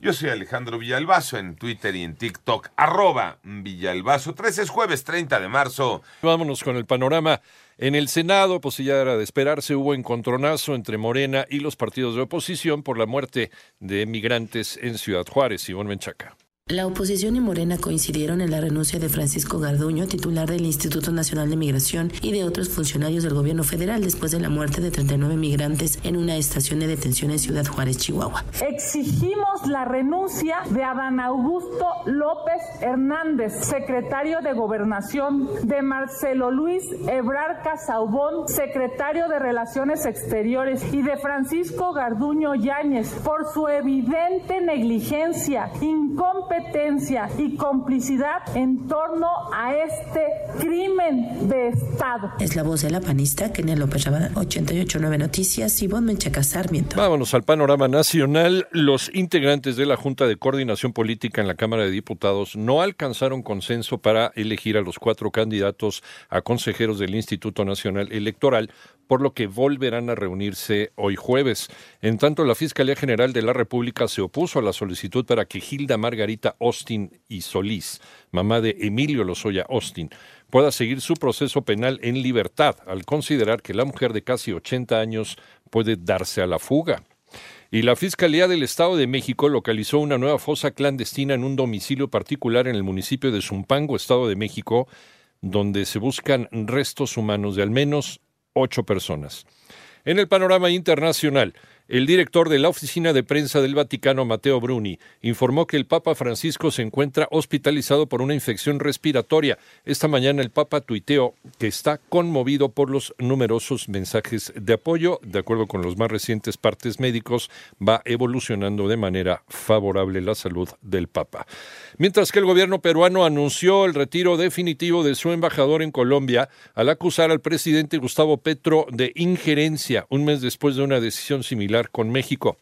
Yo soy Alejandro Villalbazo en Twitter y en TikTok, arroba Villalbazo. 13 es jueves 30 de marzo. Vámonos con el panorama. En el Senado, pues de esperarse, hubo encontronazo entre Morena y los partidos de oposición por la muerte de migrantes en Ciudad Juárez. Ivonne Menchaca. La oposición y Morena coincidieron en la renuncia de Francisco Garduño, titular del Instituto Nacional de Migración, y de otros funcionarios del gobierno federal después de la muerte de 39 migrantes en una estación de detención en Ciudad Juárez, Chihuahua. Exigimos la renuncia de Adán Augusto López Hernández, secretario de Gobernación, de Marcelo Luis Ebrar Casaubón, secretario de Relaciones Exteriores, y de Francisco Garduño Yáñez por su evidente negligencia, incompetencia, y complicidad en torno a este crimen de Estado. Es la voz de la panista Kenia López Rabada, 889 Noticias, Ivonne Menchaca Sarmiento. Vámonos al panorama nacional. Los integrantes de la Junta de Coordinación Política en la Cámara de Diputados no alcanzaron consenso para elegir a los cuatro candidatos a consejeros del Instituto Nacional Electoral, por lo que volverán a reunirse hoy jueves. En tanto, la Fiscalía General de la República se opuso a la solicitud para que Gilda Margarita Austin y Solís, mamá de Emilio Lozoya Austin, pueda seguir su proceso penal en libertad, al considerar que la mujer de casi 80 años puede darse a la fuga. Y la Fiscalía del Estado de México localizó una nueva fosa clandestina en un domicilio particular en el municipio de Zumpango, Estado de México, donde se buscan restos humanos de al menos ocho personas. En el panorama internacional, el director de la Oficina de Prensa del Vaticano, Mateo Bruni, informó que el Papa Francisco se encuentra hospitalizado por una infección respiratoria. Esta mañana el Papa tuiteó que está conmovido por los numerosos mensajes de apoyo. De acuerdo con los más recientes partes médicos, va evolucionando de manera favorable la salud del Papa. Mientras que el gobierno peruano anunció el retiro definitivo de su embajador en Colombia al acusar al presidente Gustavo Petro de injerencia un mes después de una decisión similar con México.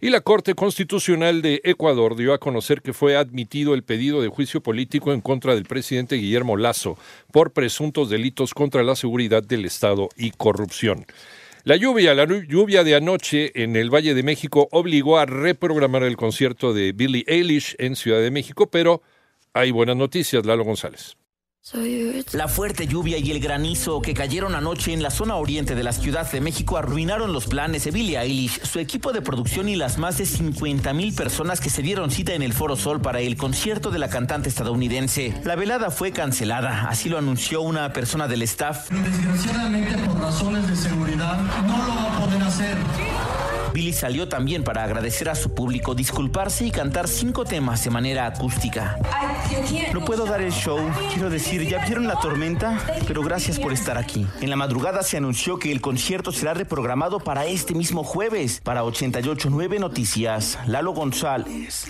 Y la Corte Constitucional de Ecuador dio a conocer que fue admitido el pedido de juicio político en contra del presidente Guillermo Lazo por presuntos delitos contra la seguridad del Estado y corrupción. La lluvia, la lluvia de anoche en el Valle de México obligó a reprogramar el concierto de Billie Eilish en Ciudad de México, pero hay buenas noticias, Lalo González. La fuerte lluvia y el granizo que cayeron anoche en la zona oriente de la Ciudad de México arruinaron los planes de Billie Eilish, su equipo de producción y las más de 50 mil personas que se dieron cita en el Foro Sol para el concierto de la cantante estadounidense. La velada fue cancelada, así lo anunció una persona del staff. Desgraciadamente por razones de seguridad no lo va a poder hacer. Billy salió también para agradecer a su público, disculparse y cantar cinco temas de manera acústica. No puedo dar el show, quiero decir, ya vieron la tormenta, pero gracias por estar aquí. En la madrugada se anunció que el concierto será reprogramado para este mismo jueves. Para 889 Noticias, Lalo González.